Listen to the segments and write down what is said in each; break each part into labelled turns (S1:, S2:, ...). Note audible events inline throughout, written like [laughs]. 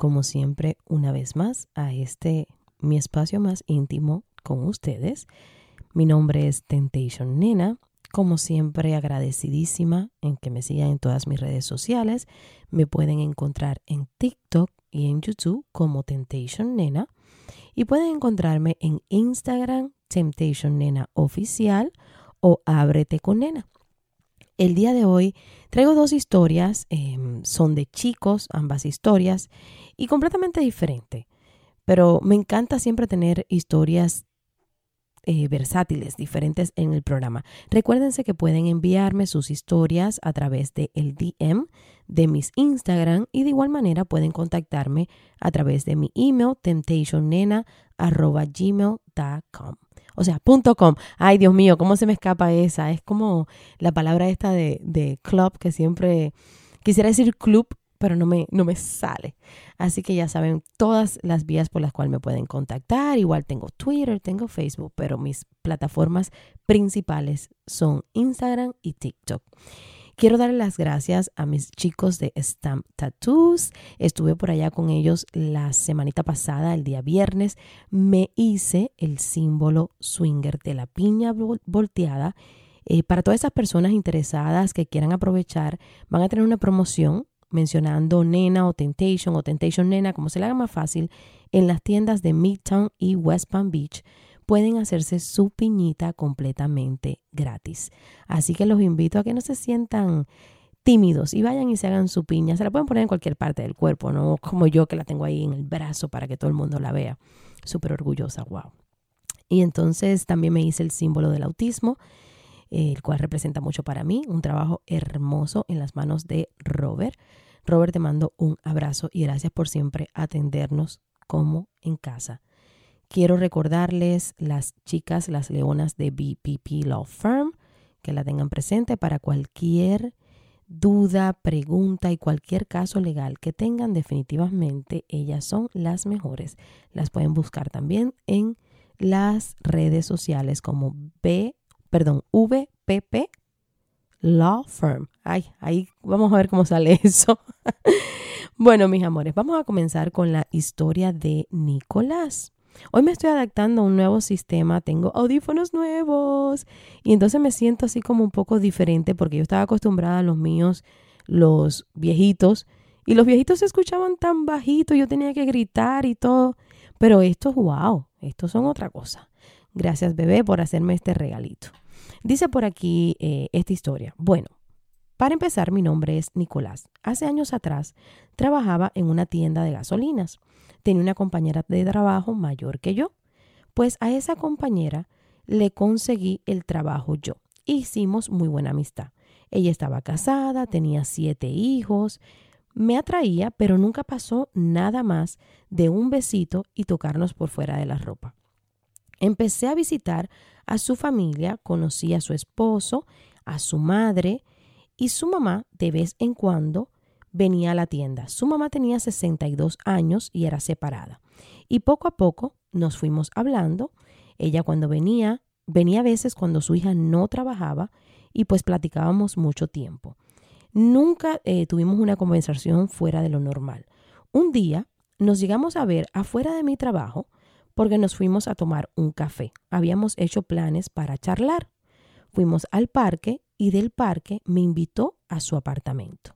S1: como siempre una vez más a este mi espacio más íntimo con ustedes. Mi nombre es Temptation Nena, como siempre agradecidísima en que me sigan en todas mis redes sociales. Me pueden encontrar en TikTok y en YouTube como Temptation Nena y pueden encontrarme en Instagram Temptation Nena Oficial o Ábrete con Nena. El día de hoy traigo dos historias, em, son de chicos, ambas historias, y completamente diferentes. Pero me encanta siempre tener historias eh, versátiles, diferentes en el programa. Recuérdense que pueden enviarme sus historias a través de el DM de mis Instagram y de igual manera pueden contactarme a través de mi email temptationnena.gmail.com. O sea, punto .com. Ay, Dios mío, ¿cómo se me escapa esa? Es como la palabra esta de, de club que siempre quisiera decir club, pero no me, no me sale. Así que ya saben todas las vías por las cuales me pueden contactar. Igual tengo Twitter, tengo Facebook, pero mis plataformas principales son Instagram y TikTok. Quiero darle las gracias a mis chicos de Stamp Tattoos. Estuve por allá con ellos la semanita pasada, el día viernes. Me hice el símbolo swinger de la piña volteada. Eh, para todas esas personas interesadas que quieran aprovechar, van a tener una promoción mencionando Nena o Temptation o Temptation Nena, como se le haga más fácil, en las tiendas de Midtown y West Palm Beach pueden hacerse su piñita completamente gratis. Así que los invito a que no se sientan tímidos y vayan y se hagan su piña. Se la pueden poner en cualquier parte del cuerpo, no como yo que la tengo ahí en el brazo para que todo el mundo la vea. Súper orgullosa, wow. Y entonces también me hice el símbolo del autismo, el cual representa mucho para mí, un trabajo hermoso en las manos de Robert. Robert, te mando un abrazo y gracias por siempre atendernos como en casa. Quiero recordarles las chicas, las leonas de BPP Law Firm, que la tengan presente para cualquier duda, pregunta y cualquier caso legal que tengan, definitivamente ellas son las mejores. Las pueden buscar también en las redes sociales como B, perdón, VPP Law Firm. Ay, ahí vamos a ver cómo sale [laughs] eso. bueno, mis amores, vamos a comenzar con la historia de Nicolás. Hoy me estoy adaptando a un nuevo sistema, tengo audífonos nuevos y entonces me siento así como un poco diferente porque yo estaba acostumbrada a los míos, los viejitos, y los viejitos se escuchaban tan bajito, yo tenía que gritar y todo, pero estos, wow, estos son otra cosa. Gracias bebé por hacerme este regalito. Dice por aquí eh, esta historia. Bueno, para empezar, mi nombre es Nicolás. Hace años atrás trabajaba en una tienda de gasolinas. Tenía una compañera de trabajo mayor que yo. Pues a esa compañera le conseguí el trabajo yo. Hicimos muy buena amistad. Ella estaba casada, tenía siete hijos. Me atraía, pero nunca pasó nada más de un besito y tocarnos por fuera de la ropa. Empecé a visitar a su familia, conocí a su esposo, a su madre, y su mamá de vez en cuando venía a la tienda. Su mamá tenía 62 años y era separada. Y poco a poco nos fuimos hablando. Ella cuando venía, venía a veces cuando su hija no trabajaba y pues platicábamos mucho tiempo. Nunca eh, tuvimos una conversación fuera de lo normal. Un día nos llegamos a ver afuera de mi trabajo porque nos fuimos a tomar un café. Habíamos hecho planes para charlar. Fuimos al parque y del parque me invitó a su apartamento,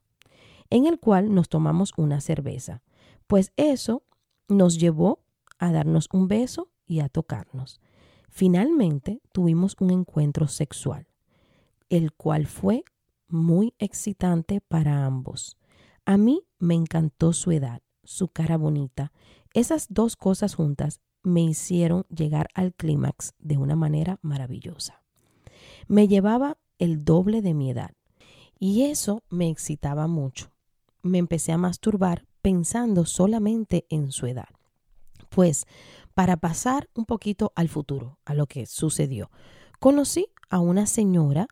S1: en el cual nos tomamos una cerveza. Pues eso nos llevó a darnos un beso y a tocarnos. Finalmente tuvimos un encuentro sexual, el cual fue muy excitante para ambos. A mí me encantó su edad, su cara bonita. Esas dos cosas juntas me hicieron llegar al clímax de una manera maravillosa. Me llevaba el doble de mi edad Y eso me excitaba mucho. Me empecé a masturbar pensando solamente en su edad. Pues, para pasar un poquito al futuro, a lo que sucedió, conocí a una señora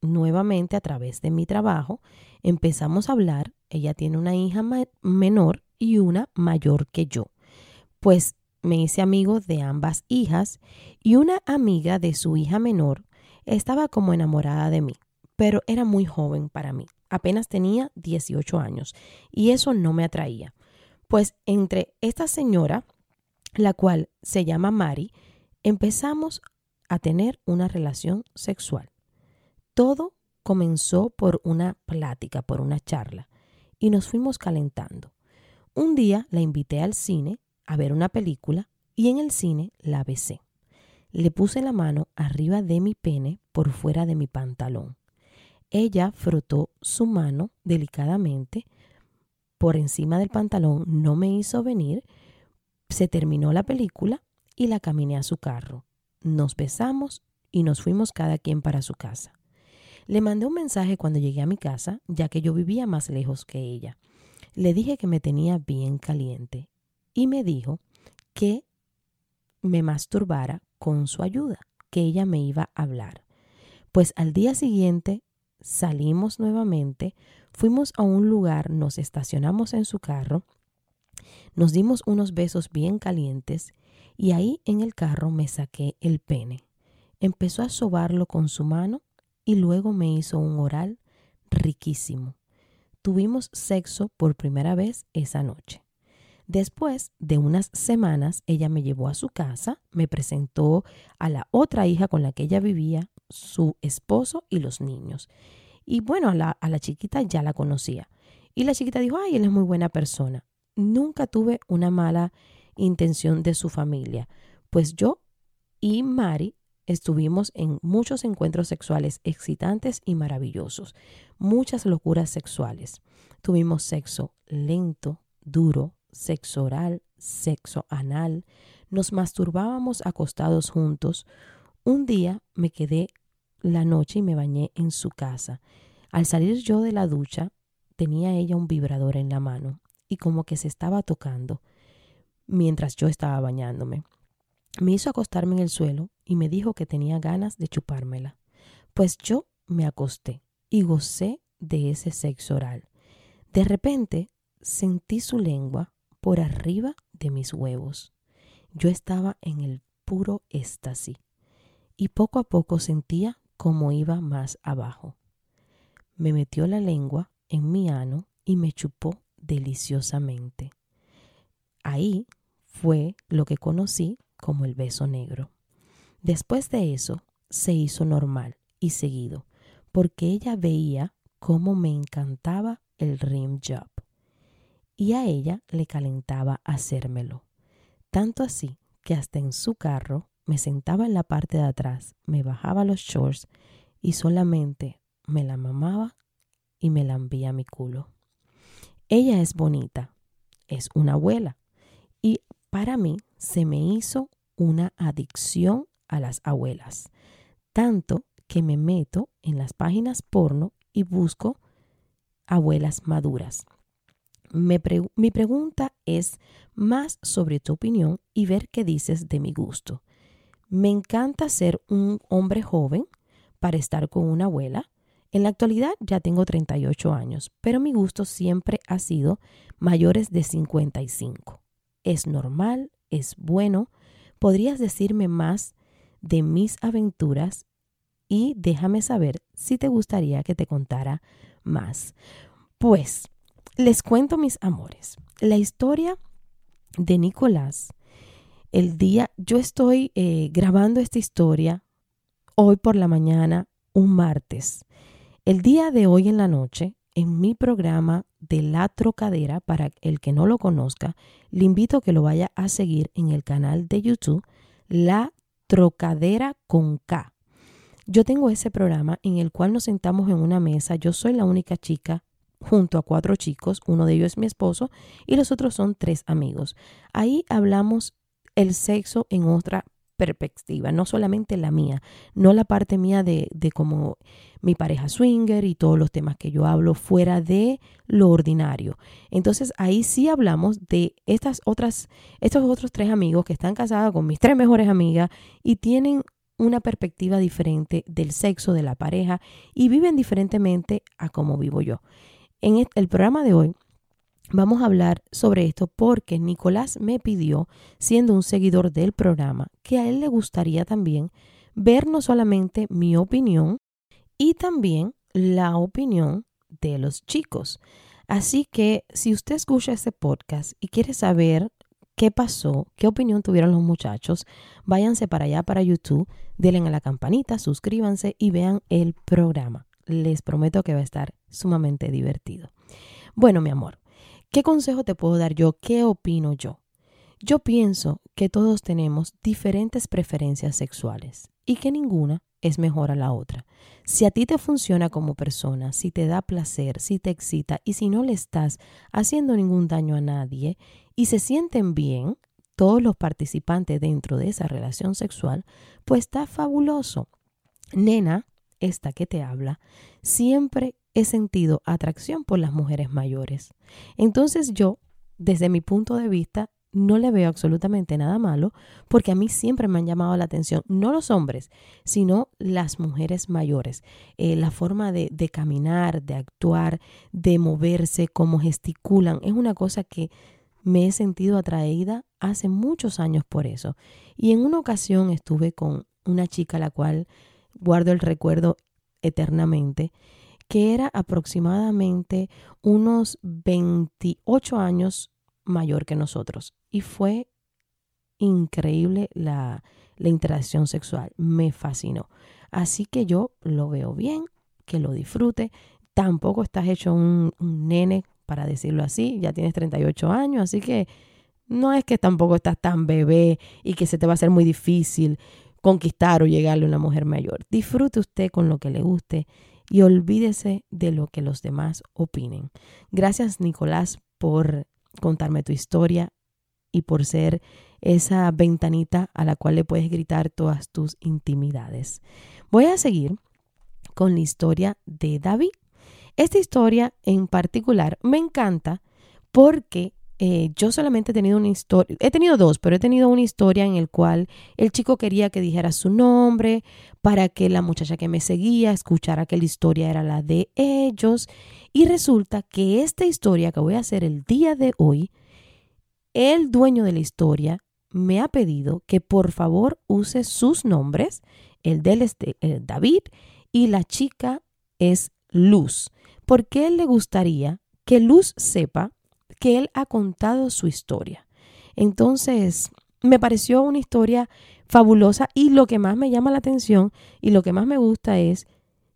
S1: nuevamente a través de mi trabajo. Empezamos a hablar. Ella tiene una hija menor y una mayor que yo. Pues me hice amigo de ambas hijas y una amiga de su hija menor estaba como enamorada de mí, pero era muy joven para mí. Apenas tenía 18 años y eso no me atraía. Pues entre esta señora, la cual se llama Mari, empezamos a tener una relación sexual. Todo comenzó por una plática, por una charla, y nos fuimos calentando. Un día la invité al cine a ver una película y en el cine la besé. Le puse la mano arriba de mi pene por fuera de mi pantalón. Ella frotó su mano delicadamente por encima del pantalón, no me hizo venir, se terminó la película y la caminé a su carro. Nos besamos y nos fuimos cada quien para su casa. Le mandé un mensaje cuando llegué a mi casa, ya que yo vivía más lejos que ella. Le dije que me tenía bien caliente y me dijo que me masturbara con su ayuda, que ella me iba a hablar. Pues al día siguiente salimos nuevamente, fuimos a un lugar, nos estacionamos en su carro, nos dimos unos besos bien calientes y ahí en el carro me saqué el pene. Empezó a sobarlo con su mano y luego me hizo un oral riquísimo. Tuvimos sexo por primera vez esa noche. Después de unas semanas, ella me llevó a su casa, me presentó a la otra hija con la que ella vivía, su esposo y los niños. Y bueno, a la, a la chiquita ya la conocía. Y la chiquita dijo, ay, él es muy buena persona. Nunca tuve una mala intención de su familia, pues yo y Mari Estuvimos en muchos encuentros sexuales excitantes y maravillosos, muchas locuras sexuales. Tuvimos sexo lento, duro, sexo oral, sexo anal. Nos masturbábamos acostados juntos. Un día me quedé la noche y me bañé en su casa. Al salir yo de la ducha, tenía ella un vibrador en la mano y como que se estaba tocando mientras yo estaba bañándome. Me hizo acostarme en el suelo y me dijo que tenía ganas de chupármela. Pues yo me acosté y gocé de ese sexo oral. De repente sentí su lengua por arriba de mis huevos. Yo estaba en el puro éxtasis y poco a poco sentía cómo iba más abajo. Me metió la lengua en mi ano y me chupó deliciosamente. Ahí fue lo que conocí como el beso negro. Después de eso, se hizo normal y seguido, porque ella veía cómo me encantaba el rim job. Y a ella le calentaba hacérmelo. Tanto así que hasta en su carro me sentaba en la parte de atrás, me bajaba los shorts y solamente me la mamaba y me lambía mi culo. Ella es bonita, es una abuela y para mí se me hizo una adicción a las abuelas, tanto que me meto en las páginas porno y busco abuelas maduras. Mi pregunta es más sobre tu opinión y ver qué dices de mi gusto. Me encanta ser un hombre joven para estar con una abuela. En la actualidad ya tengo 38 años, pero mi gusto siempre ha sido mayores de 55. Es normal, es bueno. ¿Podrías decirme más de mis aventuras y déjame saber si te gustaría que te contara más? Pues les cuento mis amores. La historia de Nicolás, el día, yo estoy eh, grabando esta historia hoy por la mañana, un martes. El día de hoy en la noche, en mi programa de La Trocadera, para el que no lo conozca, le invito a que lo vaya a seguir en el canal de YouTube La Trocadera con K. Yo tengo ese programa en el cual nos sentamos en una mesa, yo soy la única chica junto a cuatro chicos, uno de ellos es mi esposo y los otros son tres amigos. Ahí hablamos el sexo en otra perspectiva, no solamente la mía, no la parte mía de, de como mi pareja swinger y todos los temas que yo hablo fuera de lo ordinario. Entonces ahí sí hablamos de estas otras, estos otros tres amigos que están casados con mis tres mejores amigas y tienen una perspectiva diferente del sexo de la pareja y viven diferentemente a como vivo yo. En el programa de hoy vamos a hablar sobre esto porque Nicolás me pidió, siendo un seguidor del programa, que a él le gustaría también ver no solamente mi opinión y también la opinión de los chicos. Así que si usted escucha este podcast y quiere saber qué pasó, qué opinión tuvieron los muchachos, váyanse para allá, para YouTube, denle a la campanita, suscríbanse y vean el programa. Les prometo que va a estar sumamente divertido. Bueno, mi amor, ¿qué consejo te puedo dar yo? ¿Qué opino yo? Yo pienso que todos tenemos diferentes preferencias sexuales y que ninguna es mejor a la otra. Si a ti te funciona como persona, si te da placer, si te excita y si no le estás haciendo ningún daño a nadie y se sienten bien todos los participantes dentro de esa relación sexual, pues está fabuloso. Nena, esta que te habla, siempre he sentido atracción por las mujeres mayores. Entonces yo, desde mi punto de vista, no le veo absolutamente nada malo porque a mí siempre me han llamado la atención, no los hombres, sino las mujeres mayores. Eh, la forma de, de caminar, de actuar, de moverse, cómo gesticulan, es una cosa que me he sentido atraída hace muchos años por eso. Y en una ocasión estuve con una chica a la cual guardo el recuerdo eternamente, que era aproximadamente unos 28 años mayor que nosotros. Y fue increíble la, la interacción sexual, me fascinó. Así que yo lo veo bien, que lo disfrute. Tampoco estás hecho un, un nene para decirlo así, ya tienes 38 años, así que no es que tampoco estás tan bebé y que se te va a hacer muy difícil conquistar o llegarle a una mujer mayor. Disfrute usted con lo que le guste y olvídese de lo que los demás opinen. Gracias Nicolás por contarme tu historia y por ser esa ventanita a la cual le puedes gritar todas tus intimidades. Voy a seguir con la historia de David. Esta historia en particular me encanta porque eh, yo solamente he tenido una historia, he tenido dos, pero he tenido una historia en el cual el chico quería que dijera su nombre para que la muchacha que me seguía escuchara que la historia era la de ellos. Y resulta que esta historia que voy a hacer el día de hoy, el dueño de la historia me ha pedido que por favor use sus nombres. El de él es David y la chica es Luz porque él le gustaría que Luz sepa que él ha contado su historia. Entonces, me pareció una historia fabulosa y lo que más me llama la atención y lo que más me gusta es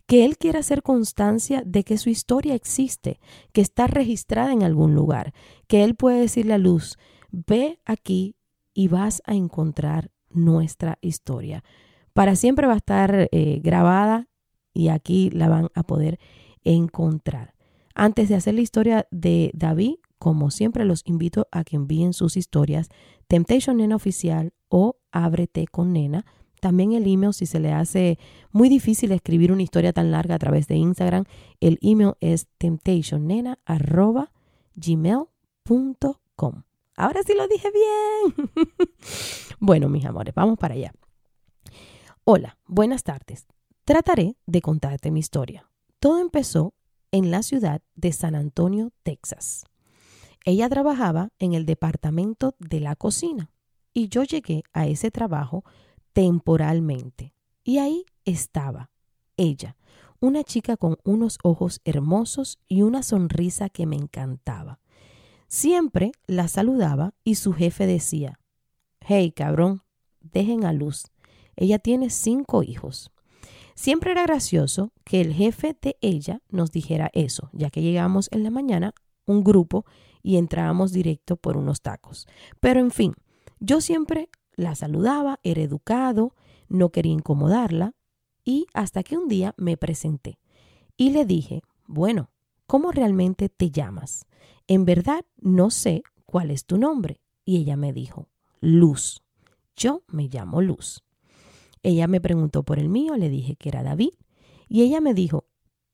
S1: que él quiere hacer constancia de que su historia existe, que está registrada en algún lugar, que él puede decirle a Luz, ve aquí y vas a encontrar nuestra historia. Para siempre va a estar eh, grabada y aquí la van a poder encontrar. Antes de hacer la historia de David, como siempre los invito a que envíen sus historias Temptation Nena Oficial o Ábrete con Nena. También el email, si se le hace muy difícil escribir una historia tan larga a través de Instagram, el email es temptationnena.gmail.com. Ahora sí lo dije bien. [laughs] bueno, mis amores, vamos para allá. Hola, buenas tardes. Trataré de contarte mi historia. Todo empezó en la ciudad de San Antonio, Texas. Ella trabajaba en el departamento de la cocina y yo llegué a ese trabajo temporalmente. Y ahí estaba ella, una chica con unos ojos hermosos y una sonrisa que me encantaba. Siempre la saludaba y su jefe decía, Hey, cabrón, dejen a luz. Ella tiene cinco hijos. Siempre era gracioso que el jefe de ella nos dijera eso, ya que llegamos en la mañana un grupo y entrábamos directo por unos tacos. Pero en fin, yo siempre la saludaba, era educado, no quería incomodarla y hasta que un día me presenté y le dije, bueno, ¿cómo realmente te llamas? En verdad no sé cuál es tu nombre. Y ella me dijo, Luz. Yo me llamo Luz. Ella me preguntó por el mío, le dije que era David. Y ella me dijo,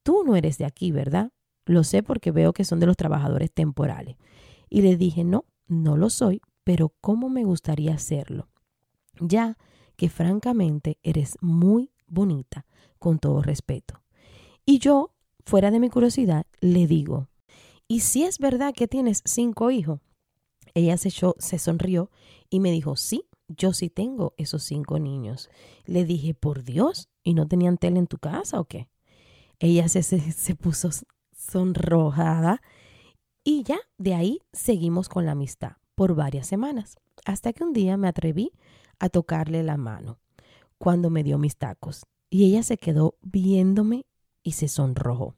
S1: tú no eres de aquí, ¿verdad? Lo sé porque veo que son de los trabajadores temporales. Y le dije, no, no lo soy, pero ¿cómo me gustaría hacerlo? Ya que francamente eres muy bonita, con todo respeto. Y yo, fuera de mi curiosidad, le digo, ¿y si es verdad que tienes cinco hijos? Ella se, echó, se sonrió y me dijo, sí, yo sí tengo esos cinco niños. Le dije, por Dios, ¿y no tenían tele en tu casa o qué? Ella se, se, se puso sonrojada y ya de ahí seguimos con la amistad por varias semanas, hasta que un día me atreví a tocarle la mano cuando me dio mis tacos y ella se quedó viéndome y se sonrojó.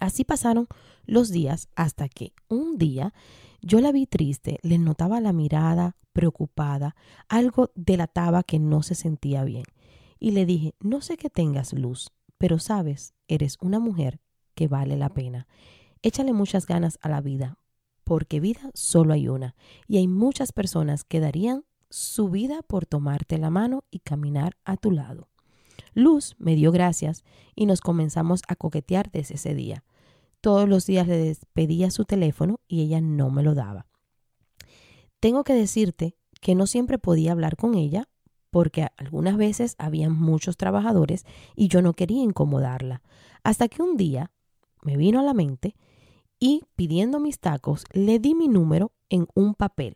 S1: Así pasaron los días hasta que un día yo la vi triste, le notaba la mirada preocupada, algo delataba que no se sentía bien. Y le dije, no sé que tengas luz, pero sabes, eres una mujer que vale la pena. Échale muchas ganas a la vida, porque vida solo hay una, y hay muchas personas que darían su vida por tomarte la mano y caminar a tu lado. Luz me dio gracias y nos comenzamos a coquetear desde ese día. Todos los días le despedía su teléfono y ella no me lo daba. Tengo que decirte que no siempre podía hablar con ella porque algunas veces había muchos trabajadores y yo no quería incomodarla. Hasta que un día me vino a la mente y pidiendo mis tacos le di mi número en un papel,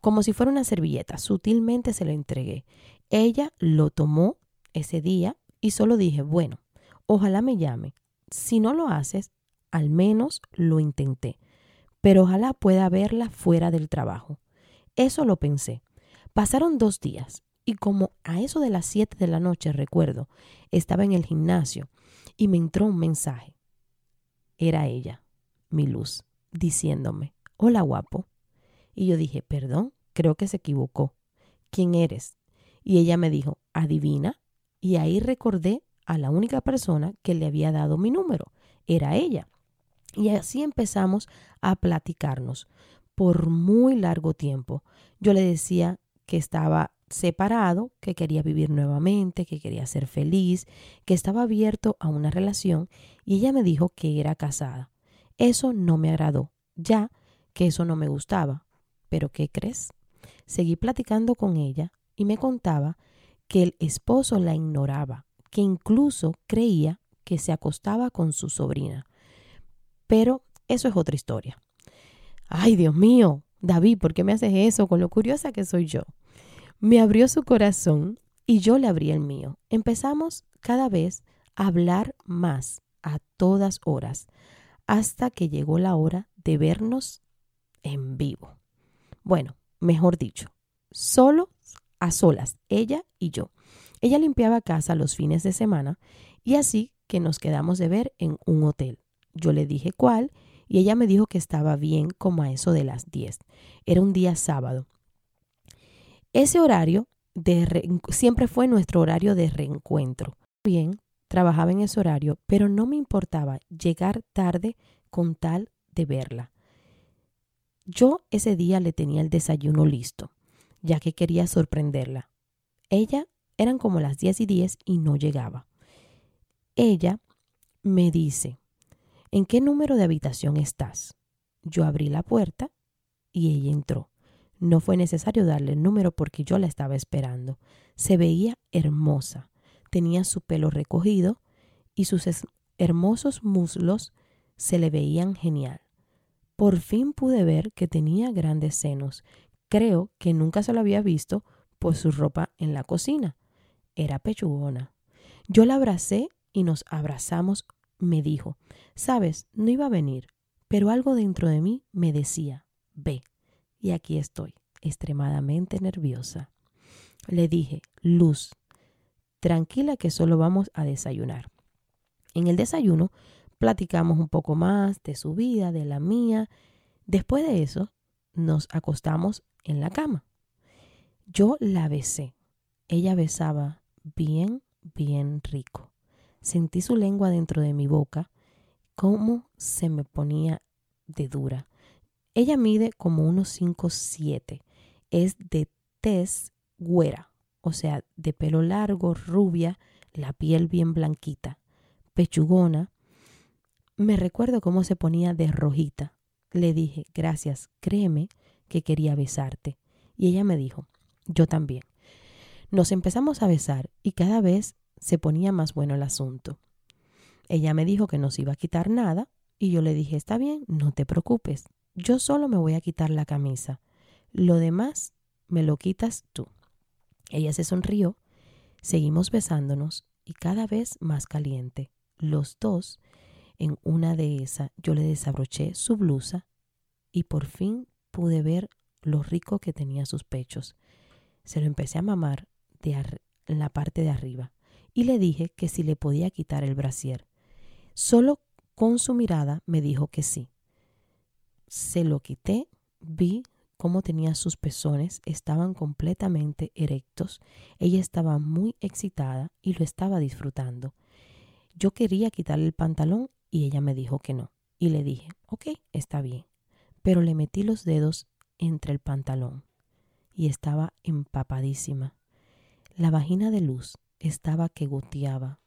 S1: como si fuera una servilleta. Sutilmente se lo entregué. Ella lo tomó ese día y solo dije, bueno, ojalá me llame. Si no lo haces, al menos lo intenté, pero ojalá pueda verla fuera del trabajo. Eso lo pensé. Pasaron dos días y como a eso de las siete de la noche recuerdo, estaba en el gimnasio y me entró un mensaje. Era ella, mi luz, diciéndome, hola guapo. Y yo dije, perdón, creo que se equivocó. ¿Quién eres? Y ella me dijo, adivina. Y ahí recordé a la única persona que le había dado mi número. Era ella. Y así empezamos a platicarnos por muy largo tiempo. Yo le decía que estaba separado, que quería vivir nuevamente, que quería ser feliz, que estaba abierto a una relación y ella me dijo que era casada. Eso no me agradó, ya que eso no me gustaba. Pero ¿qué crees? Seguí platicando con ella y me contaba que el esposo la ignoraba, que incluso creía que se acostaba con su sobrina. Pero eso es otra historia. Ay, Dios mío, David, ¿por qué me haces eso con lo curiosa que soy yo? Me abrió su corazón y yo le abrí el mío. Empezamos cada vez a hablar más a todas horas hasta que llegó la hora de vernos en vivo. Bueno, mejor dicho, solo a solas, ella y yo. Ella limpiaba casa los fines de semana y así que nos quedamos de ver en un hotel. Yo le dije cuál y ella me dijo que estaba bien como a eso de las 10. Era un día sábado. Ese horario de siempre fue nuestro horario de reencuentro. Bien, trabajaba en ese horario, pero no me importaba llegar tarde con tal de verla. Yo ese día le tenía el desayuno listo, ya que quería sorprenderla. Ella eran como las 10 y 10 y no llegaba. Ella me dice, ¿en qué número de habitación estás? Yo abrí la puerta y ella entró. No fue necesario darle el número porque yo la estaba esperando. Se veía hermosa. Tenía su pelo recogido y sus hermosos muslos se le veían genial. Por fin pude ver que tenía grandes senos. Creo que nunca se lo había visto por su ropa en la cocina. Era pechugona. Yo la abracé y nos abrazamos me dijo, sabes, no iba a venir, pero algo dentro de mí me decía, ve, y aquí estoy, extremadamente nerviosa. Le dije, Luz, tranquila que solo vamos a desayunar. En el desayuno platicamos un poco más de su vida, de la mía. Después de eso, nos acostamos en la cama. Yo la besé. Ella besaba bien, bien rico. Sentí su lengua dentro de mi boca, cómo se me ponía de dura. Ella mide como unos 5 7. Es de tez güera, o sea, de pelo largo, rubia, la piel bien blanquita, pechugona. Me recuerdo cómo se ponía de rojita. Le dije, gracias, créeme que quería besarte. Y ella me dijo, yo también. Nos empezamos a besar y cada vez se ponía más bueno el asunto. Ella me dijo que no se iba a quitar nada y yo le dije, está bien, no te preocupes, yo solo me voy a quitar la camisa. Lo demás me lo quitas tú. Ella se sonrió, seguimos besándonos y cada vez más caliente. Los dos, en una de esas, yo le desabroché su blusa y por fin pude ver lo rico que tenía sus pechos. Se lo empecé a mamar de en la parte de arriba y le dije que si le podía quitar el brasier. Solo con su mirada me dijo que sí. Se lo quité, vi cómo tenía sus pezones, estaban completamente erectos. Ella estaba muy excitada y lo estaba disfrutando. Yo quería quitarle el pantalón y ella me dijo que no. Y le dije, ok, está bien. Pero le metí los dedos entre el pantalón y estaba empapadísima. La vagina de luz estaba que goteaba.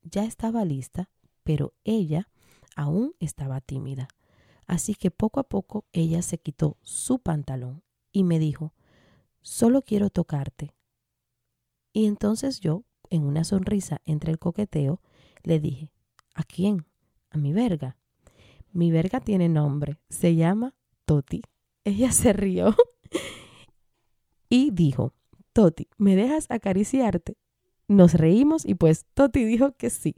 S1: Ya estaba lista, pero ella aún estaba tímida. Así que poco a poco ella se quitó su pantalón y me dijo, solo quiero tocarte. Y entonces yo, en una sonrisa entre el coqueteo, le dije, ¿a quién? A mi verga. Mi verga tiene nombre, se llama Toti. Ella se rió [laughs] y dijo, Toti, ¿me dejas acariciarte? Nos reímos y pues Toti dijo que sí.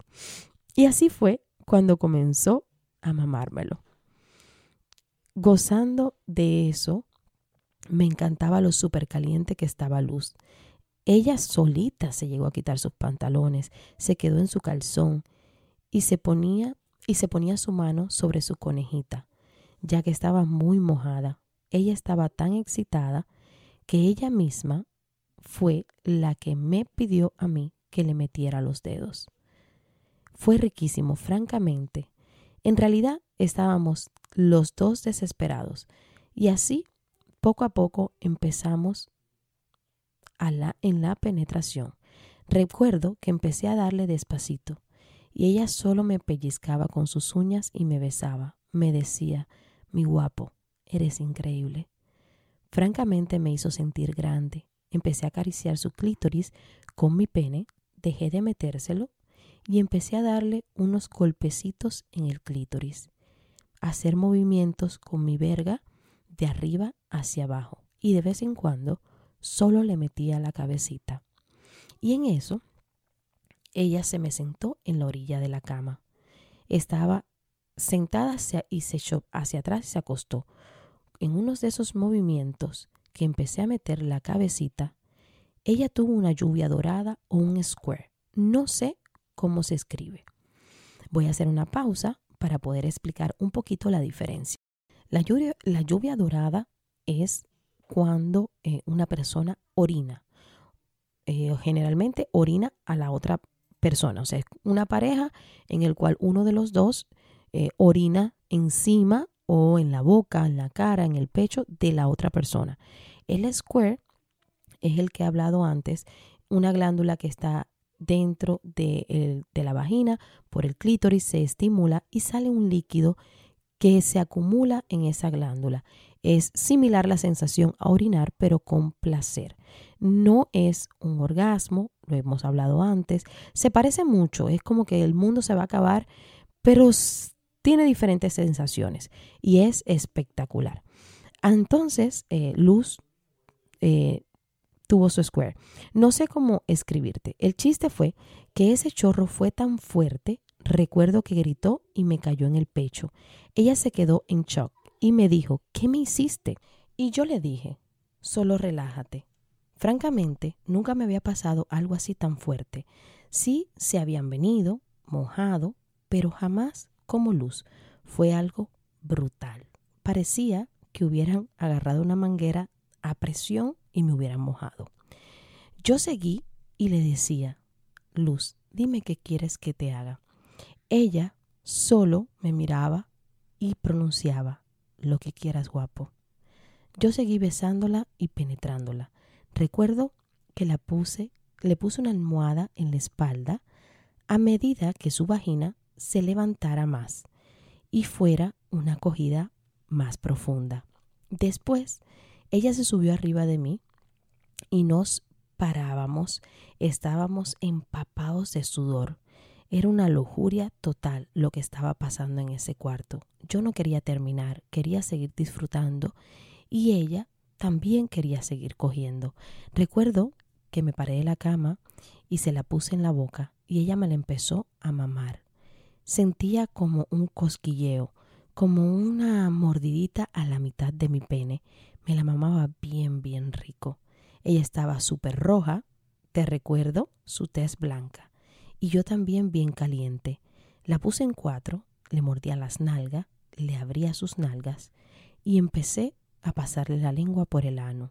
S1: Y así fue cuando comenzó a mamármelo. Gozando de eso, me encantaba lo súper caliente que estaba Luz. Ella solita se llegó a quitar sus pantalones, se quedó en su calzón y se ponía y se ponía su mano sobre su conejita, ya que estaba muy mojada. Ella estaba tan excitada que ella misma fue la que me pidió a mí que le metiera los dedos. Fue riquísimo, francamente. En realidad estábamos los dos desesperados y así poco a poco empezamos a la, en la penetración. Recuerdo que empecé a darle despacito y ella solo me pellizcaba con sus uñas y me besaba. Me decía, mi guapo, eres increíble. Francamente me hizo sentir grande. Empecé a acariciar su clítoris con mi pene, dejé de metérselo y empecé a darle unos golpecitos en el clítoris, hacer movimientos con mi verga de arriba hacia abajo y de vez en cuando solo le metía la cabecita. Y en eso, ella se me sentó en la orilla de la cama. Estaba sentada hacia, y se echó hacia atrás y se acostó. En uno de esos movimientos que empecé a meter la cabecita, ella tuvo una lluvia dorada o un square. No sé cómo se escribe. Voy a hacer una pausa para poder explicar un poquito la diferencia. La lluvia, dorada es cuando eh, una persona orina. Eh, generalmente orina a la otra persona. O sea, es una pareja en el cual uno de los dos eh, orina encima o en la boca, en la cara, en el pecho de la otra persona. El square es el que he hablado antes, una glándula que está dentro de, la vagina, por el clítoris, se estimula y sale un líquido que se acumula en esa glándula. Es similar la sensación a orinar, pero con placer. No es un orgasmo, lo hemos hablado antes. Se parece mucho, es como que el mundo se va a acabar, pero tiene diferentes sensaciones y es espectacular. Entonces, eh, Luz eh, tuvo su square. No sé cómo escribirte. El chiste fue que ese chorro fue tan fuerte, recuerdo que gritó y me cayó en el pecho. Ella se quedó en shock y me dijo, ¿qué me hiciste? Y yo le dije, solo relájate. Francamente, nunca me había pasado algo así tan fuerte. Sí se habían venido, mojado, pero jamás como luz. Fue algo brutal. Parecía que hubieran agarrado una manguera a presión y me hubieran mojado. Yo seguí y le decía, Luz, dime qué quieres que te haga. Ella solo me miraba y pronunciaba, lo que quieras guapo. Yo seguí besándola y penetrándola. Recuerdo que la puse, le puse una almohada en la espalda a medida que su vagina se levantara más y fuera una acogida más profunda. Después, ella se subió arriba de mí y nos parábamos, estábamos empapados de sudor. Era una lujuria total lo que estaba pasando en ese cuarto. Yo no quería terminar, quería seguir disfrutando y ella también quería seguir cogiendo. Recuerdo que me paré de la cama y se la puse en la boca y ella me la empezó a mamar. Sentía como un cosquilleo, como una mordidita a la mitad de mi pene. Me la mamaba bien, bien rico. Ella estaba súper roja, te recuerdo, su tez blanca. Y yo también bien caliente. La puse en cuatro, le mordía las nalgas, le abría sus nalgas y empecé a pasarle la lengua por el ano.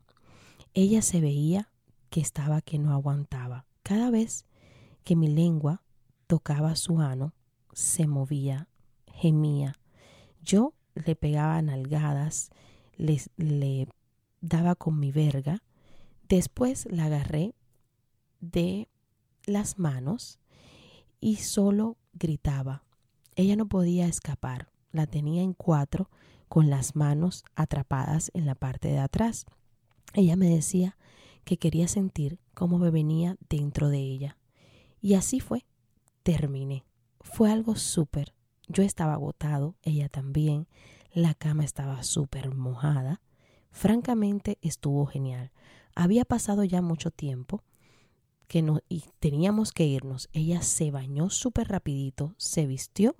S1: Ella se veía que estaba que no aguantaba. Cada vez que mi lengua tocaba su ano, se movía, gemía. Yo le pegaba nalgadas, le, le daba con mi verga Después la agarré de las manos y solo gritaba. Ella no podía escapar. La tenía en cuatro con las manos atrapadas en la parte de atrás. Ella me decía que quería sentir cómo me venía dentro de ella. Y así fue. Terminé. Fue algo súper. Yo estaba agotado, ella también. La cama estaba súper mojada. Francamente estuvo genial. Había pasado ya mucho tiempo que no, y teníamos que irnos. Ella se bañó súper rapidito, se vistió.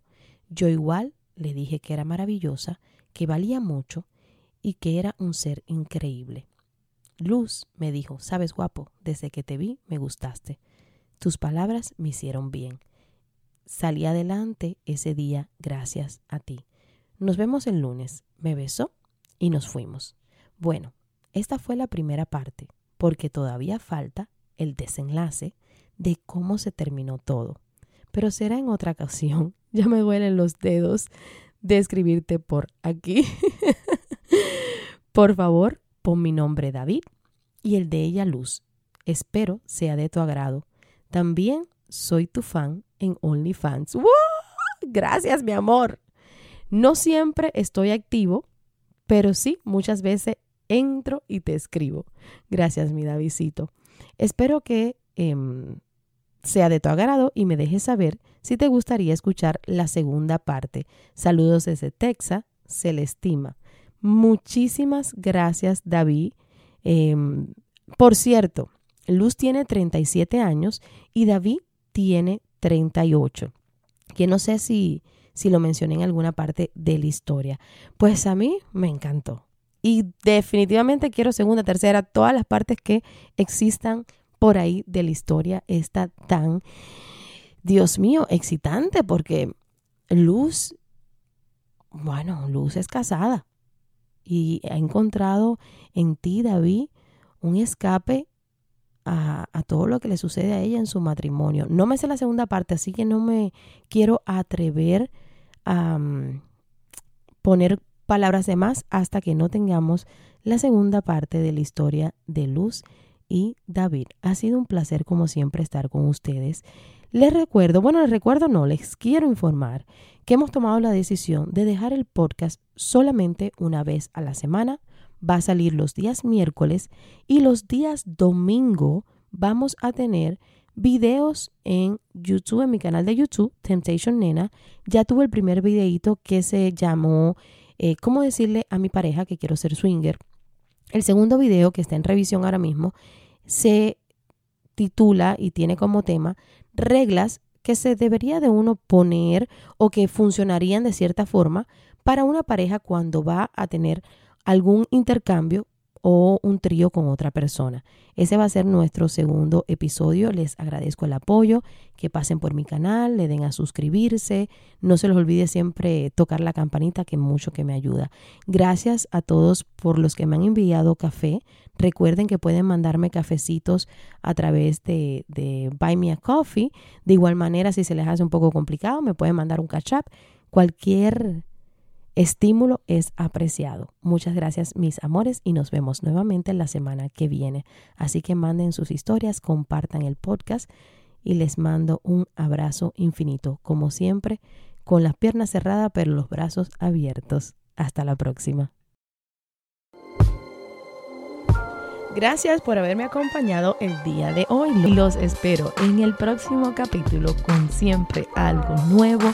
S1: Yo igual le dije que era maravillosa, que valía mucho y que era un ser increíble. Luz me dijo, sabes guapo, desde que te vi me gustaste. Tus palabras me hicieron bien. Salí adelante ese día gracias a ti. Nos vemos el lunes. Me besó y nos fuimos. Bueno, esta fue la primera parte, porque todavía falta el desenlace de cómo se terminó todo. Pero será en otra ocasión. [laughs] Ya me duelen los dedos de escribirte por aquí. [laughs] por favor, pon mi nombre David y el de ella Luz. Espero sea de tu agrado. También soy tu fan en OnlyFans. Gracias, mi amor. No siempre estoy activo, pero sí muchas veces entro y te escribo. Gracias, mi Davidcito. Espero que em, sea de tu agrado y me dejes saber si te gustaría escuchar la segunda parte. Saludos desde Texas, se le estima. Muchísimas gracias, David. Em, por cierto, Luz tiene 37 años y David tiene 38. Que no sé si, si lo mencioné en alguna parte de la historia. Pues a mí me encantó. Y definitivamente quiero segunda, tercera, todas las partes que existan por ahí de la historia. Está tan, Dios mío, excitante porque Luz, bueno, Luz es casada y ha encontrado en ti, David, un escape a, a, todo lo que le sucede a ella en su matrimonio. No me sé la segunda parte, así que no me quiero atrever a um, poner palabras de más hasta que no tengamos la segunda parte de la historia de Luz y David. Ha sido un placer como siempre estar con ustedes. Les recuerdo, bueno, les recuerdo no, les quiero informar que hemos tomado la decisión de dejar el podcast solamente una vez a la semana. Va a salir los días miércoles y los días domingo vamos a tener videos en YouTube, en mi canal de YouTube, Temptation Nena. Ya tuve el primer videito que se llamó eh, cómo decirle a mi pareja que quiero ser swinger. El segundo video que está en revisión ahora mismo se titula y tiene como tema reglas que se debería de uno poner o que funcionarían de cierta forma para una pareja cuando va a tener algún intercambio o un trío con otra persona. Ese va a ser nuestro segundo episodio. Les agradezco el apoyo, que pasen por mi canal, le den a suscribirse. No se les olvide siempre tocar la campanita, que mucho que me ayuda. Gracias a todos por los que me han enviado café. Recuerden que pueden mandarme cafecitos a través de, de Buy Me a Coffee. De igual manera, si se les hace un poco complicado, me pueden mandar un catch up. Cualquier estímulo es apreciado. Muchas gracias mis amores y nos vemos nuevamente la semana que viene. Así que manden sus historias, compartan el podcast y les mando un abrazo infinito, como siempre, con las piernas cerradas pero los brazos abiertos. Hasta la próxima. Gracias por haberme acompañado el día de hoy. Los espero en el próximo capítulo con siempre algo nuevo